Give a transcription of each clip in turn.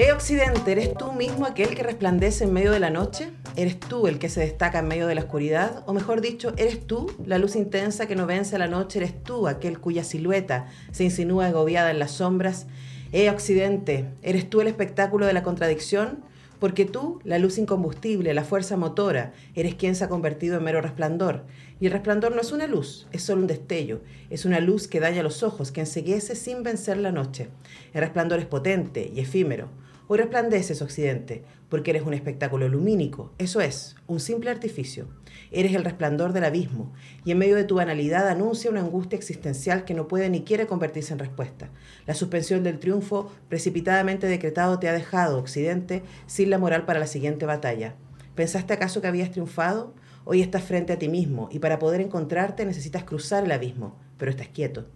Eh, Occidente, ¿eres tú mismo aquel que resplandece en medio de la noche? ¿Eres tú el que se destaca en medio de la oscuridad? O mejor dicho, ¿eres tú la luz intensa que no vence a la noche? ¿Eres tú aquel cuya silueta se insinúa agobiada en las sombras? Eh, Occidente, ¿eres tú el espectáculo de la contradicción? Porque tú, la luz incombustible, la fuerza motora, eres quien se ha convertido en mero resplandor. Y el resplandor no es una luz, es solo un destello. Es una luz que daña los ojos, que enseguece sin vencer la noche. El resplandor es potente y efímero. Hoy resplandeces, Occidente, porque eres un espectáculo lumínico, eso es, un simple artificio. Eres el resplandor del abismo, y en medio de tu banalidad anuncia una angustia existencial que no puede ni quiere convertirse en respuesta. La suspensión del triunfo precipitadamente decretado te ha dejado, Occidente, sin la moral para la siguiente batalla. ¿Pensaste acaso que habías triunfado? Hoy estás frente a ti mismo, y para poder encontrarte necesitas cruzar el abismo, pero estás quieto.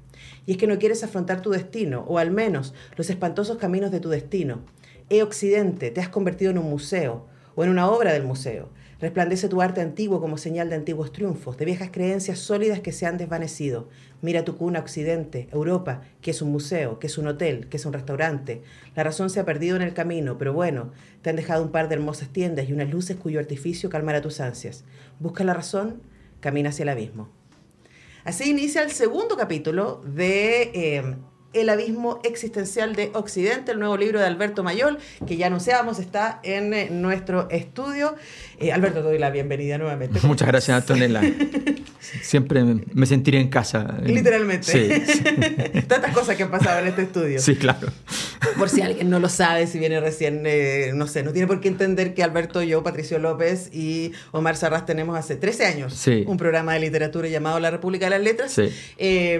Y es que no quieres afrontar tu destino, o al menos los espantosos caminos de tu destino. E Occidente, te has convertido en un museo o en una obra del museo. Resplandece tu arte antiguo como señal de antiguos triunfos, de viejas creencias sólidas que se han desvanecido. Mira tu cuna Occidente, Europa, que es un museo, que es un hotel, que es un restaurante. La razón se ha perdido en el camino, pero bueno, te han dejado un par de hermosas tiendas y unas luces cuyo artificio calmará tus ansias. Busca la razón, camina hacia el abismo. Así inicia el segundo capítulo de eh, el abismo existencial de Occidente, el nuevo libro de Alberto Mayol, que ya anunciábamos está en eh, nuestro estudio. Eh, Alberto, te doy la bienvenida nuevamente. Muchas gracias, Antonella. Siempre me sentiré en casa. Literalmente. Sí, Tantas cosas que han pasado en este estudio. Sí, claro. Por si alguien no lo sabe, si viene recién, eh, no sé, no tiene por qué entender que Alberto, yo, Patricio López y Omar Sarraz tenemos hace 13 años un programa de literatura llamado La República de las Letras.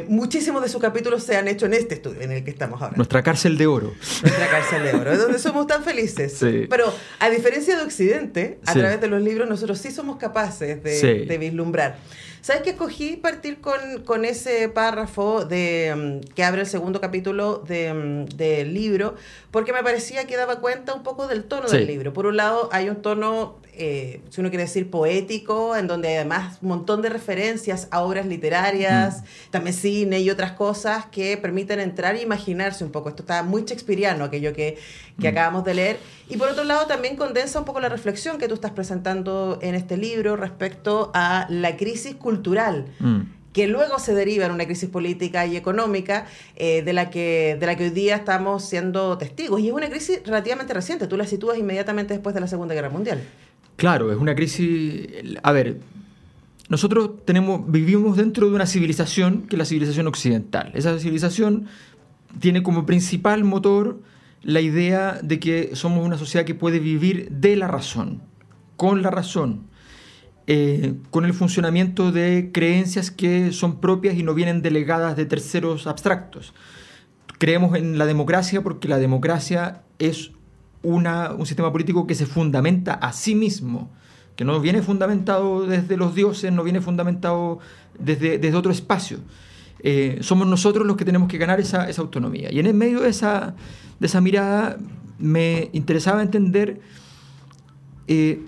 muchísimos de sus capítulos se han hecho en este estudio en el que estamos ahora. Nuestra cárcel de oro. Nuestra cárcel de oro, es donde somos tan felices. Pero a diferencia de Occidente, a través de los libros nosotros sí somos capaces de, vislumbrar. ¿Sabes que escogí partir con, ese párrafo de, mm, que abre el segundo capítulo mm, del libro? Porque me parecía que daba cuenta un poco del tono del libro. Por un lado, hay un tono eh, si uno quiere decir poético, en donde además un montón de referencias a obras literarias, mm. también cine y otras cosas que permiten entrar e imaginarse un poco. Esto está muy shakespeariano, aquello que, que mm. acabamos de leer. Y por otro lado, también condensa un poco la reflexión que tú estás presentando en este libro respecto a la crisis cultural. Mm. que luego se deriva en una crisis política y económica eh, de, la que, de la que hoy día estamos siendo testigos. Y es una crisis relativamente reciente, tú la sitúas inmediatamente después de la Segunda Guerra Mundial. Claro, es una crisis... A ver, nosotros tenemos, vivimos dentro de una civilización que es la civilización occidental. Esa civilización tiene como principal motor la idea de que somos una sociedad que puede vivir de la razón, con la razón, eh, con el funcionamiento de creencias que son propias y no vienen delegadas de terceros abstractos. Creemos en la democracia porque la democracia es un sistema político que se fundamenta a sí mismo, que no viene fundamentado desde los dioses, no viene fundamentado desde, desde otro espacio. Eh, somos nosotros los que tenemos que ganar esa, autonomía. Y en el medio de esa, de esa mirada me interesaba entender eh,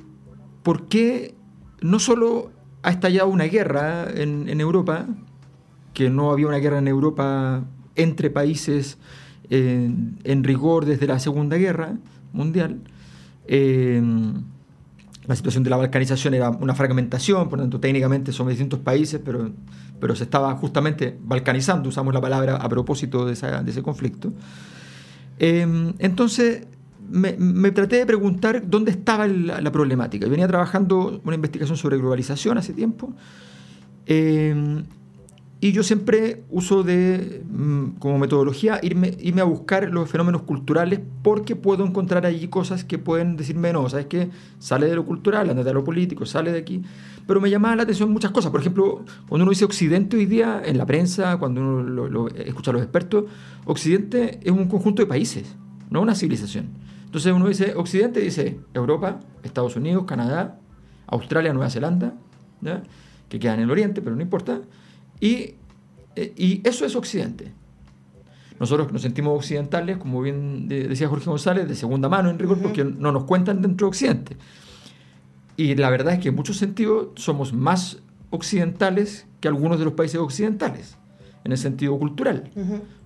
por qué no solo ha estallado una guerra en, Europa, que no había una guerra en Europa entre países eh, en rigor desde la Segunda Guerra, mundial. La situación de la balcanización era una fragmentación, por lo tanto técnicamente son distintos países, pero, pero se estaba justamente balcanizando, usamos la palabra a propósito de, ese conflicto. Eh, entonces me, traté de preguntar dónde estaba la, problemática. Venía trabajando una investigación sobre globalización hace tiempo eh, y yo siempre uso de, mm, como metodología irme, irme a buscar los fenómenos culturales porque puedo encontrar allí cosas que pueden decirme, no, ¿sabes qué? Sale de lo cultural, anda de lo político, sale de aquí. Pero me llamaba la atención muchas cosas. Por ejemplo, cuando uno dice Occidente hoy día, en la prensa, cuando uno lo, escucha a los expertos, Occidente es un conjunto de países, no una civilización. Entonces uno dice Occidente, dice Europa, Estados Unidos, Canadá, Australia, Nueva Zelanda, que quedan en el oriente, pero no importa y, eh, y eso es Occidente. Nosotros nos sentimos occidentales, como bien decía Jorge González, de segunda mano en rigor, porque no nos cuentan dentro de Occidente. Y la verdad es que en muchos sentidos somos más occidentales que algunos de los países occidentales, en el sentido cultural.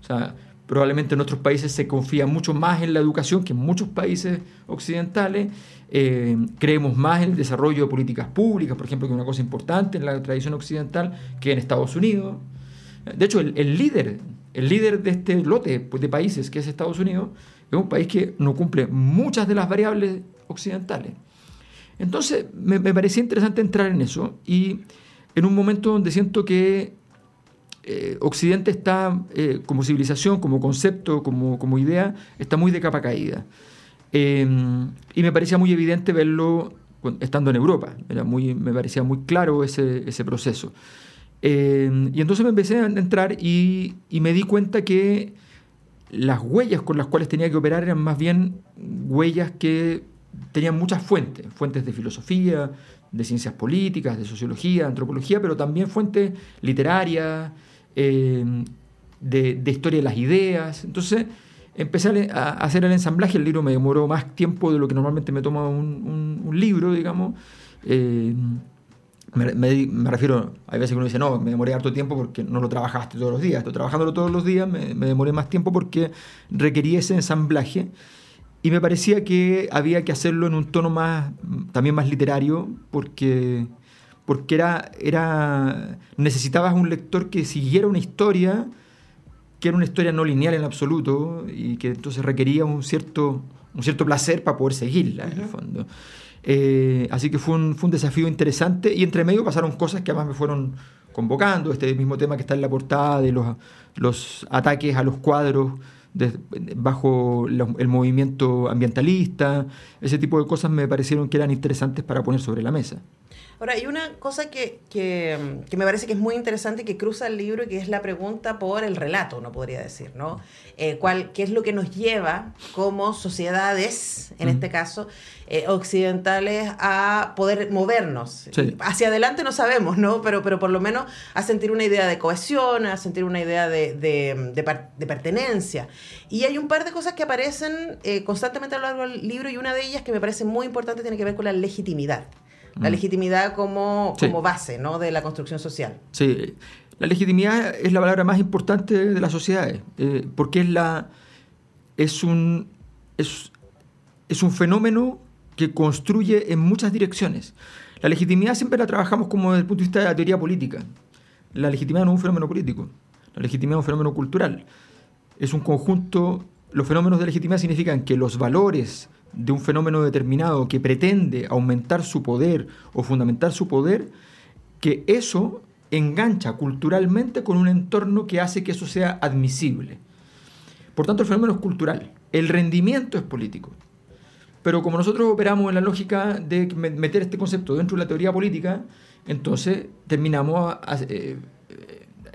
O sea, Probablemente en otros países se confía mucho más en la educación que en muchos países occidentales. Eh, creemos más en el desarrollo de políticas públicas, por ejemplo, que es una cosa importante en la tradición occidental, que en Estados Unidos. De hecho, el, líder, el líder de este lote de países, que es Estados Unidos, es un país que no cumple muchas de las variables occidentales. Entonces, me, me parecía interesante entrar en eso y en un momento donde siento que eh, Occidente está, eh, como civilización, como concepto, como, como, idea, está muy de capa caída. Em, y me parecía muy evidente verlo estando en Europa. Era muy, me parecía muy claro ese, ese proceso. Y entonces me empecé a entrar y, y, me di cuenta que las huellas con las cuales tenía que operar eran más bien huellas que tenían muchas fuentes, fuentes de filosofía, de ciencias políticas, de sociología, antropología, pero también fuentes literarias, eh, de, historia de las ideas. Entonces empecé a, hacer el ensamblaje, el libro me demoró más tiempo de lo que normalmente me toma un, libro, digamos. Eh, me, refiero, hay veces que uno dice, no, me demoré harto tiempo porque no lo trabajaste todos los días. Estoy trabajándolo todos los días, me, me demoré más tiempo porque requería ese ensamblaje. Y me parecía que había que hacerlo en un tono más, también más literario, porque, porque era, era, necesitabas un lector que siguiera una historia, que era una historia no lineal en absoluto, y que entonces requería un cierto, un cierto placer para poder seguirla, en el fondo. Eh, así que fue un, fue un desafío interesante, y entre medio pasaron cosas que además me fueron convocando, este mismo tema que está en la portada de los, los ataques a los cuadros bajo el movimiento ambientalista, ese tipo de cosas me parecieron que eran interesantes para poner sobre la mesa. Ahora, hay una cosa que, que, me parece que es muy interesante y que cruza el libro y que es la pregunta por el relato, uno podría decir, ¿no? Eh, ¿cuál, ¿Qué es lo que nos lleva como sociedades, en este caso, eh, occidentales, a poder movernos? Hacia adelante no sabemos, ¿no? Pero, pero por lo menos a sentir una idea de cohesión, a sentir una idea de, de, de, pertenencia. Y hay un par de cosas que aparecen eh, constantemente a lo largo del libro y una de ellas que me parece muy importante tiene que ver con la legitimidad la mm. legitimidad como, como base ¿no? de la construcción social. Sí, la legitimidad es la palabra más importante de las sociedades, eh, porque es, la, es, un, es, es un fenómeno que construye en muchas direcciones. La legitimidad siempre la trabajamos como desde el punto de vista de la teoría política. La legitimidad no es un fenómeno político, la legitimidad es un fenómeno cultural. Es un conjunto, los fenómenos de legitimidad significan que los valores de un fenómeno determinado que pretende aumentar su poder o fundamentar su poder, que eso engancha culturalmente con un entorno que hace que eso sea admisible. Por tanto, el fenómeno es cultural. El rendimiento es político. Pero como nosotros operamos en la lógica de meter este concepto dentro de la teoría política, entonces terminamos eh,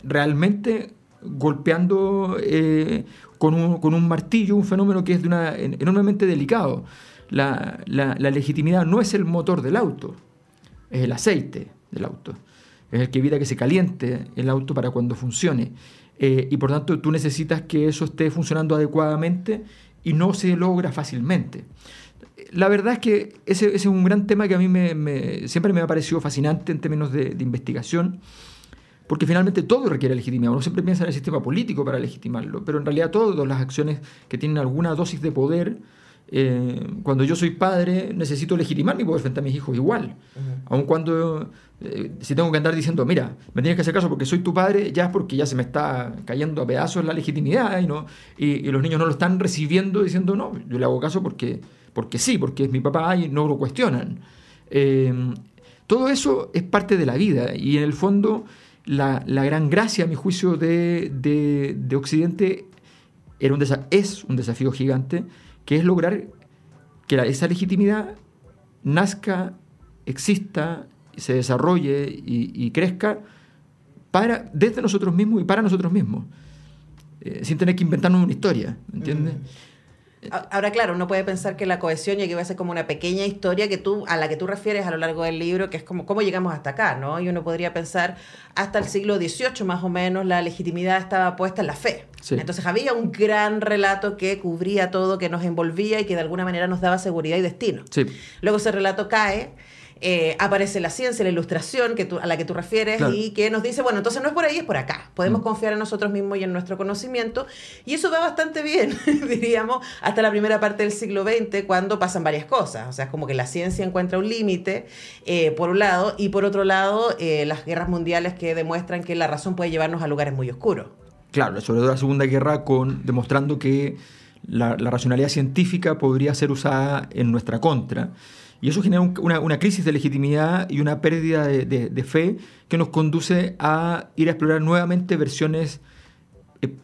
realmente golpeando eh, con un, martillo, un fenómeno que es de una, enormemente delicado. La, legitimidad no es el motor del auto, es el aceite del auto. Es el que evita que se caliente el auto para cuando funcione. Eh, y por tanto tú necesitas que eso esté funcionando adecuadamente y no se logra fácilmente. La verdad es que ese, es un gran tema que a mí me, siempre me ha parecido fascinante en términos de, de investigación porque finalmente todo requiere legitimidad. Uno siempre piensa en el sistema político para legitimarlo, pero en realidad todas las acciones que tienen alguna dosis de poder, eh, cuando yo soy padre, necesito legitimar mi poder frente a mis hijos igual. Aun cuando, eh, si tengo que andar diciendo, mira, me tienes que hacer caso porque soy tu padre, ya es porque ya se me está cayendo a pedazos la legitimidad y, no, y, los niños no lo están recibiendo diciendo, no, yo le hago caso porque, porque sí, porque es mi papá y no lo cuestionan. Eh, todo eso es parte de la vida y en el fondo la, gran gracia, a mi juicio, de, Occidente era un es un desafío gigante, que es lograr que esa legitimidad nazca, exista, se desarrolle y, crezca para, desde nosotros mismos y para nosotros mismos, eh, sin tener que inventarnos una historia, ¿entiendes? Mm. Ahora, claro, uno puede pensar que la cohesión va a ser como una pequeña historia que tú, a la que tú refieres a lo largo del libro, que es como cómo llegamos hasta acá, ¿no? Y uno podría pensar, hasta el siglo XVIII más o menos, la legitimidad estaba puesta en la fe. Entonces había un gran relato que cubría todo, que nos envolvía y que de alguna manera nos daba seguridad y destino. Luego ese relato cae eh, aparece la ciencia, la ilustración que a la que tú refieres y que nos dice, bueno, entonces no es por ahí, es por acá. Podemos mm. confiar en nosotros mismos y en nuestro conocimiento. Y eso va bastante bien, diríamos, hasta la primera parte del siglo XX, cuando pasan varias cosas. O sea, es como que la ciencia encuentra un límite, eh, por un lado, y por otro lado, eh, las guerras mundiales que demuestran que la razón puede llevarnos a lugares muy oscuros. Claro, sobre todo la Segunda Guerra, con, demostrando que la, racionalidad científica podría ser usada en nuestra contra. Y eso genera una, crisis de legitimidad y una pérdida de, fe que nos conduce a ir a explorar nuevamente versiones eh,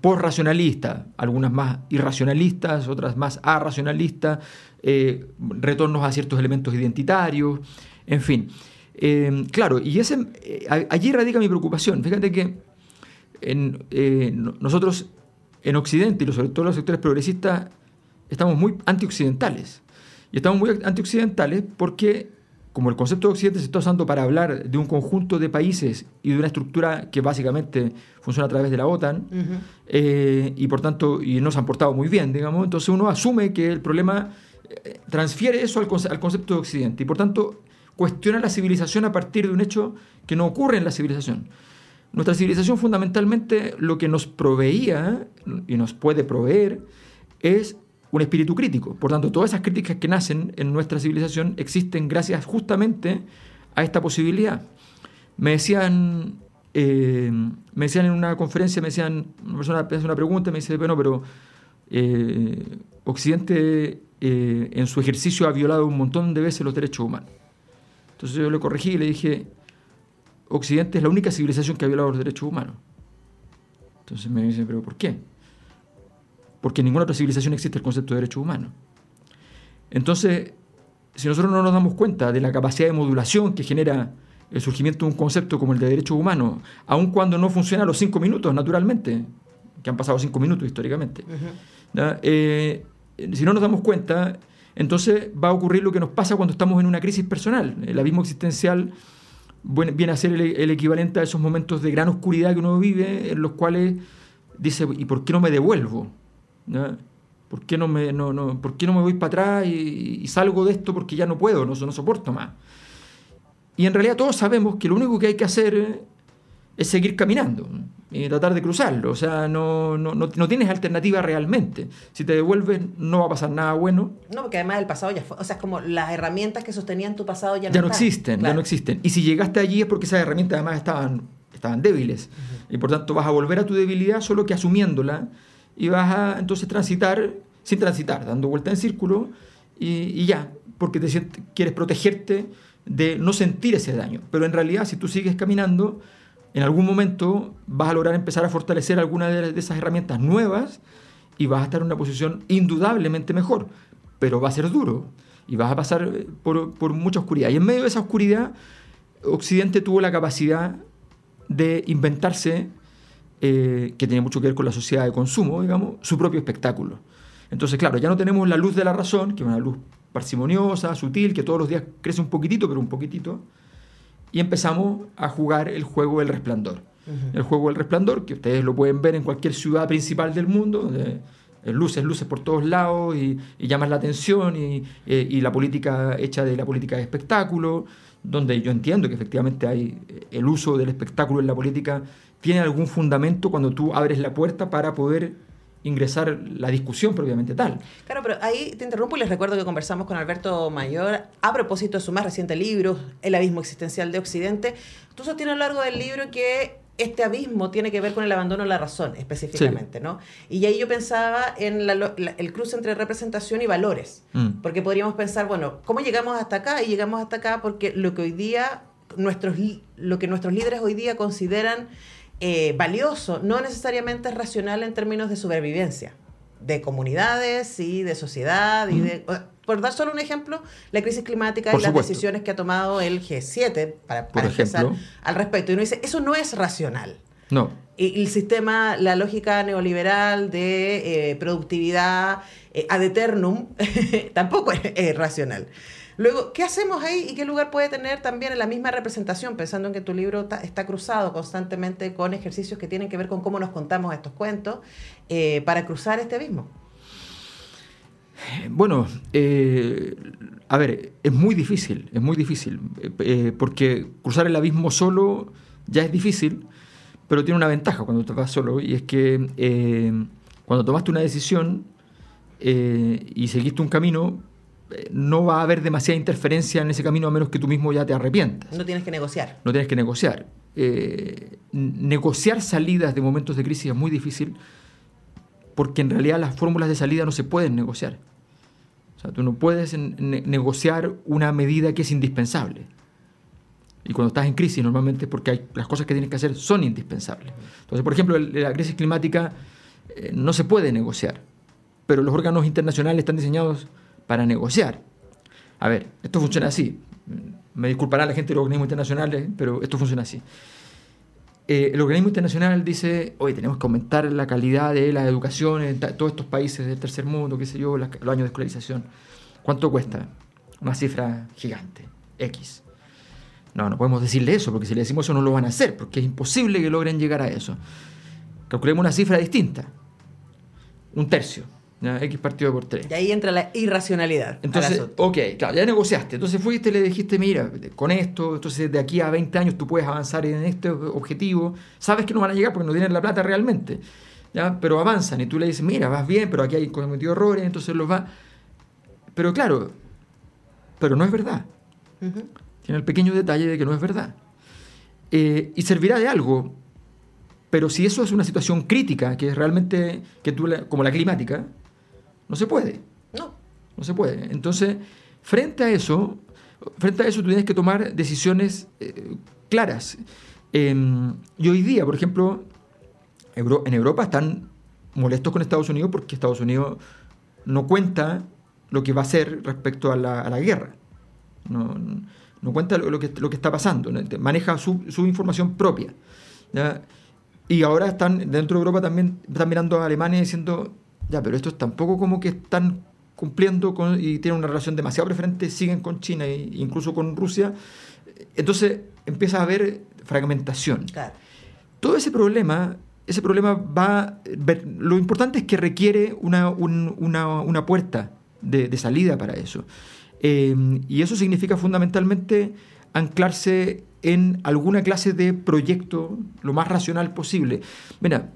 algunas más irracionalistas, otras más arracionalistas, eh, retornos a ciertos elementos identitarios, en fin. Eh, claro, y ese, allí radica mi preocupación. Fíjate que en, nosotros en Occidente, y sobre todo los sectores progresistas, estamos muy antioccidentales. Y estamos muy antioccidentales porque, como el concepto de Occidente se está usando para hablar de un conjunto de países y de una estructura que básicamente funciona a través de la OTAN, eh, y por tanto, y no se han portado muy bien, digamos, entonces uno asume que el problema eh, transfiere eso al, al concepto de Occidente y por tanto cuestiona la civilización a partir de un hecho que no ocurre en la civilización. Nuestra civilización fundamentalmente lo que nos proveía y nos puede proveer es un espíritu crítico. Por tanto, todas esas críticas que nacen en nuestra civilización existen gracias justamente a esta posibilidad. Me decían, eh, me decían en una conferencia, me decían, una persona hace una pregunta, me dice, bueno, pero eh, Occidente eh, en su ejercicio ha violado un montón de veces los derechos humanos. Entonces yo le corregí y le dije, Occidente es la única civilización que ha violado los derechos humanos. Entonces me dice, pero ¿por qué? Porque en ninguna otra civilización existe el concepto de derechos humanos. Entonces, si nosotros no nos damos cuenta de la capacidad de modulación que genera el surgimiento de un concepto como el de derechos humanos, aun cuando no funciona a los cinco minutos, naturalmente, que han pasado cinco minutos históricamente, eh, si no nos damos cuenta, entonces va a ocurrir lo que nos pasa cuando estamos en una crisis personal. El abismo existencial viene a ser el, equivalente a esos momentos de gran oscuridad que uno vive, en los cuales dice, ¿y por qué no me devuelvo? ¿Por, qué no me, no, no, ¿Por qué no me voy para atrás y, salgo de esto porque ya no puedo, no, no soporto más? Y en realidad todos sabemos que lo único que hay que hacer es seguir caminando y tratar de cruzarlo. O sea, no, no, no, tienes alternativa realmente. Si te devuelves, no va a pasar nada bueno. No, porque además el pasado ya fue. O sea, es como las herramientas que sostenían tu pasado ya no, ya no existen. Ya no existen. Y si llegaste allí es porque esas herramientas además estaban, estaban débiles. Y por tanto vas a volver a tu debilidad solo que asumiéndola y vas a entonces transitar sin transitar, dando vuelta en círculo y, ya, porque te quieres protegerte de no sentir ese daño. Pero en realidad, si tú sigues caminando, en algún momento vas a lograr empezar a fortalecer alguna de, esas herramientas nuevas y vas a estar en una posición indudablemente mejor, pero va a ser duro y vas a pasar eh, por, mucha oscuridad. Y en medio de esa oscuridad, Occidente tuvo la capacidad de inventarse, eh, que tiene mucho que ver con la sociedad de consumo, digamos, su propio espectáculo. Entonces, claro, ya no tenemos la luz de la razón, que es una luz parsimoniosa, sutil, que todos los días crece un poquitito, pero un poquitito, y empezamos a jugar el juego del resplandor. El juego del resplandor, que ustedes lo pueden ver en cualquier ciudad principal del mundo, donde luces, luces por todos lados y, y llamas la atención y, eh, y, la política hecha de la política de espectáculo, donde yo entiendo que efectivamente hay eh, el uso del espectáculo en la política tiene algún fundamento cuando tú abres la puerta para poder ingresar la discusión propiamente tal. Claro, pero ahí te interrumpo y les recuerdo que conversamos con Alberto Mayor a propósito de su más reciente libro, El abismo existencial de Occidente. Tú sostienes a lo largo del libro que este abismo tiene que ver con el abandono de la razón específicamente, ¿no? Y ahí yo pensaba en el cruce entre representación y valores, mm. porque podríamos pensar, bueno, ¿cómo llegamos hasta acá? Y llegamos hasta acá porque lo que hoy día, nuestros, lo que nuestros líderes hoy día consideran eh, valioso, no necesariamente es racional en términos de supervivencia, de comunidades y de sociedad. Y de, por dar solo un ejemplo, la crisis climática y las decisiones que ha tomado el G7 para, para empezar al respecto. Y uno dice, eso no es racional. No. Y, el sistema, la lógica neoliberal de eh, productividad eh, ad eternum tampoco es racional. Luego, ¿qué hacemos ahí y qué lugar puede tener también en la misma representación, pensando en que tu libro está cruzado constantemente con ejercicios que tienen que ver con cómo nos contamos estos cuentos eh, para cruzar este abismo? Bueno, eh, a ver, es muy difícil, es muy difícil, eh, eh, porque cruzar el abismo solo ya es difícil, pero tiene una ventaja cuando te vas solo, y es que eh, cuando tomaste una decisión y seguiste un camino, no va a haber demasiada interferencia en ese camino a menos que tú mismo ya te arrepientas. No tienes que negociar. No tienes que negociar. negociar salidas de momentos de crisis es muy difícil porque en realidad las fórmulas de salida no se pueden negociar. O sea, tú no puedes negociar una medida que es indispensable. Y cuando estás en crisis normalmente es porque hay, las cosas que tienes que hacer son indispensables. Entonces, por ejemplo, la crisis climática eh, no se puede negociar, pero los órganos internacionales están diseñados para negociar. A ver, esto funciona así. Me disculpará la gente de los organismos internacionales, pero esto funciona así. Eh, el organismo internacional dice, oye, tenemos que aumentar la calidad de la educación en todos estos países del tercer mundo, qué sé yo, los años de escolarización. ¿Cuánto cuesta? Una cifra gigante, X. No, no podemos decirle eso, porque si le decimos eso no lo van a hacer, porque es imposible que logren llegar a eso. Calculemos una cifra distinta, un tercio. X partido por 3. Y ahí entra la irracionalidad. Entonces, ok, claro, ya negociaste. Entonces fuiste y le dijiste, mira, con esto, entonces de aquí a 20 años tú puedes avanzar en este objetivo. Sabes que no van a llegar porque no tienen la plata realmente. ¿ya? Pero avanzan y tú le dices, mira, vas bien, pero aquí hay cometido errores, entonces los va... Pero claro, pero no es verdad. Tiene el pequeño detalle de que no es verdad. Eh, y servirá de algo. Pero si eso es una situación crítica, que es realmente, que tú, como la climática, no se puede. No. No se puede. Entonces, frente a eso, frente a eso tú tienes que tomar decisiones eh, claras. Em, y hoy día, por ejemplo, en Europa están molestos con Estados Unidos porque Estados Unidos no cuenta lo que va a hacer respecto a la, guerra. No, cuenta lo, que, lo que está pasando, maneja su, información propia. Y ahora están, dentro de Europa también están mirando a Alemania diciendo, ya, pero estos tampoco como que están cumpliendo con, y tienen una relación demasiado preferente, siguen con China e incluso con Rusia. Entonces empieza a haber fragmentación. Todo ese problema, ese problema va... Lo importante es que requiere una, una, puerta de, salida para eso. Eh, y eso significa fundamentalmente anclarse en alguna clase de proyecto lo más racional posible. Mira,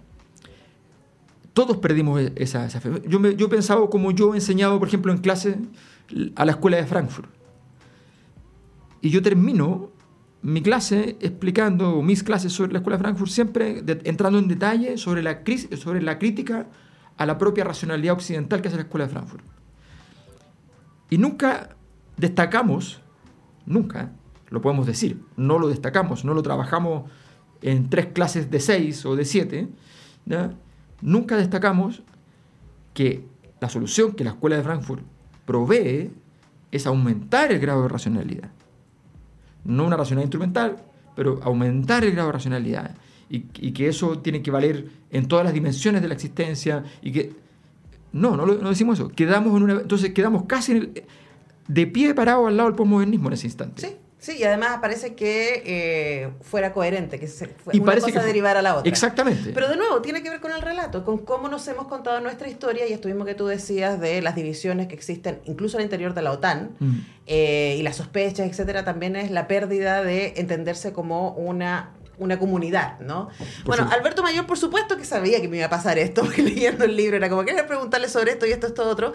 todos perdimos e-, esa, fe. Yo, me, yo pensaba como yo he enseñado, por ejemplo, en clase a la escuela de Frankfurt. Y yo termino mi clase explicando, mis clases sobre la escuela de Frankfurt, siempre entrando en detalle sobre la, sobre la crítica a la propia racionalidad occidental que hace la escuela de Frankfurt. Y nunca destacamos, nunca, lo podemos decir, no lo destacamos, no lo trabajamos en tres clases de seis o de siete, ¿ya? Nunca destacamos que la solución que la Escuela de Frankfurt provee es aumentar el grado de racionalidad. No una racionalidad instrumental, pero aumentar el grado de racionalidad. Y, que eso tiene que valer en todas las dimensiones de la existencia. Y que. No, no, decimos eso. Quedamos en una. Entonces quedamos casi de pie parado al lado del postmodernismo en ese instante. Sí. Sí, y además parece que eh, fuera coherente, que se, y una cosa que derivar a la otra. Exactamente. Pero de nuevo, tiene que ver con el relato, con cómo nos hemos contado nuestra historia y esto mismo que tú decías de las divisiones que existen incluso al interior de la OTAN mm. eh, y las sospechas, etcétera, también es la pérdida de entenderse como una una comunidad, ¿no? bueno, Alberto Mayor, por supuesto que sabía que me iba a pasar esto, porque leyendo el libro era como, quería preguntarle sobre esto y esto, esto, otro,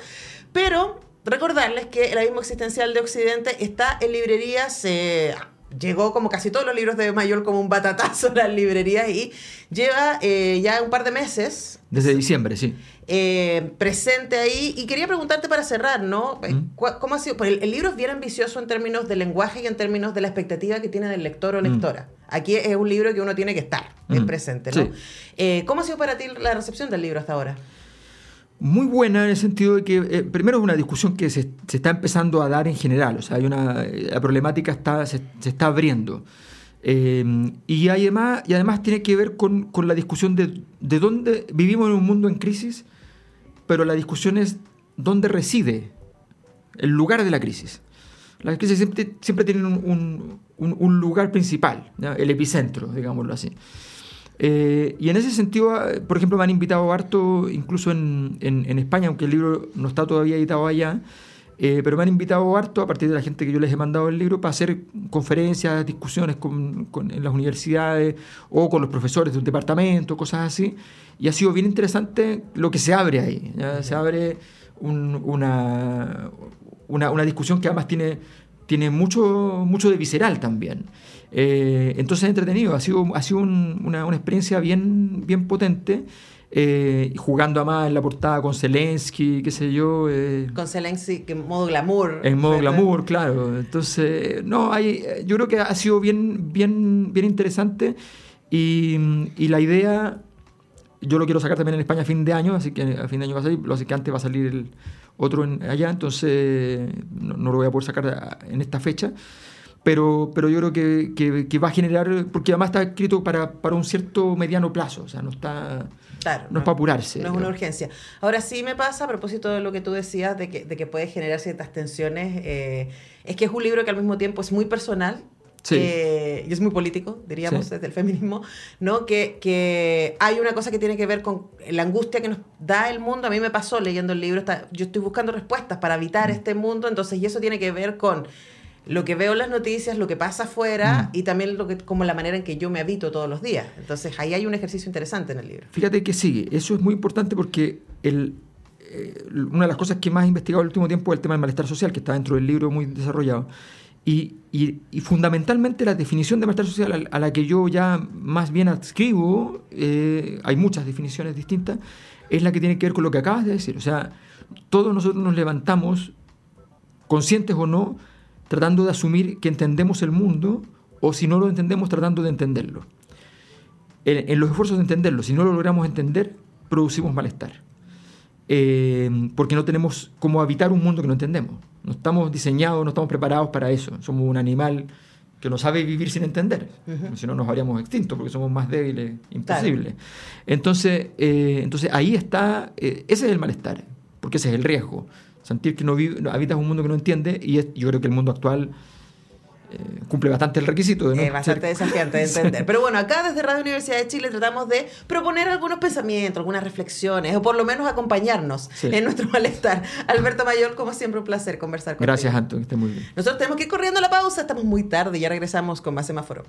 pero recordarles que el abismo existencial de Occidente está en librerías. Eh, llegó como casi todos los libros de Mayor como un batatazo a las librerías y lleva eh, ya un par de meses. Desde diciembre, sí. Eh, presente ahí. Y quería preguntarte para cerrar, ¿no? Mm. ¿Cómo ha sido? Porque el, libro es bien ambicioso en términos de lenguaje y en términos de la expectativa que tiene del lector o mm. lectora. Aquí es un libro que uno tiene que estar en mm. presente, ¿no? ¿Cómo ha sido para ti la recepción del libro hasta ahora? Muy buena en el sentido de que, eh, primero, es una discusión que se, está empezando a dar en general, o sea, hay una, la problemática está, se, está abriendo. Eh, y, además, y además tiene que ver con, la discusión de, de dónde vivimos en un mundo en crisis, pero la discusión es dónde reside el lugar de la crisis. Las crisis siempre, siempre tienen un, lugar principal, el epicentro, digámoslo así. Eh, y en ese sentido, ah, por ejemplo, me han invitado harto, incluso en, España, aunque el libro no está todavía editado allá, Eh, pero me han invitado harto, a partir de la gente que yo les he mandado el libro, para hacer conferencias, discusiones con, en las universidades o con los profesores de un departamento, cosas así. Y ha sido bien interesante lo que se abre ahí. Se abre un, una, una, una, discusión que además tiene, tiene mucho, mucho de visceral también. Eh, entonces entretenido, ha sido, ha sido un, una, una, experiencia bien, bien potente. Eh, jugando a más en la portada con Zelensky, qué sé yo. Eh, con Zelensky en modo glamour. En modo glamour, claro. Entonces, no, hay, yo creo que ha sido bien, bien, bien interesante y, y, la idea, yo lo quiero sacar también en España a fin de año, así que a fin de año va a salir, lo que antes va a salir el otro en, allá, entonces no, no, lo voy a poder sacar en esta fecha pero, pero yo creo que, que, que, va a generar, porque además está escrito para, para un cierto mediano plazo, o sea, no está... Claro, no, no, es para apurarse. No es una urgencia. Ahora sí me pasa, a propósito de lo que tú decías, de que, de que puede generar ciertas tensiones, eh, es que es un libro que al mismo tiempo es muy personal, Sí. Eh, y es muy político, diríamos, sí. desde el feminismo, ¿no? Que, que, hay una cosa que tiene que ver con la angustia que nos da el mundo. A mí me pasó leyendo el libro, está, yo estoy buscando respuestas para evitar mm. este mundo, entonces, y eso tiene que ver con lo que veo en las noticias, lo que pasa afuera mm. y también lo que, como la manera en que yo me habito todos los días. Entonces ahí hay un ejercicio interesante en el libro. Fíjate que sí, eso es muy importante porque el, eh, una de las cosas que más he investigado el último tiempo es el tema del malestar social, que está dentro del libro muy desarrollado. Y, y, y fundamentalmente la definición de malestar social a, a, la que yo ya más bien adscribo, eh, hay muchas definiciones distintas, es la que tiene que ver con lo que acabas de decir. O sea, todos nosotros nos levantamos, conscientes o no, tratando de asumir que entendemos el mundo o si no lo entendemos tratando de entenderlo. En, en los esfuerzos de entenderlo, si no lo logramos entender, producimos malestar. Eh, porque no tenemos cómo habitar un mundo que no entendemos. No estamos diseñados, no estamos preparados para eso. Somos un animal que no sabe vivir sin entender. Uh -huh. Si no, nos haríamos extintos porque somos más débiles, imposibles. Claro. Entonces, eh, entonces, ahí está, eh, ese es el malestar, porque ese es el riesgo sentir que no, vive, no habitas un mundo que no entiende y es, yo creo que el mundo actual eh, cumple bastante el requisito de no eh, bastante ser... desafiante de entender. Pero bueno, acá desde Radio Universidad de Chile tratamos de proponer algunos pensamientos, algunas reflexiones, o por lo menos acompañarnos sí. en nuestro malestar. Alberto Mayor, como siempre, un placer conversar contigo. Gracias, Antonio, que esté muy bien. Nosotros tenemos que ir corriendo a la pausa, estamos muy tarde ya regresamos con más semáforo.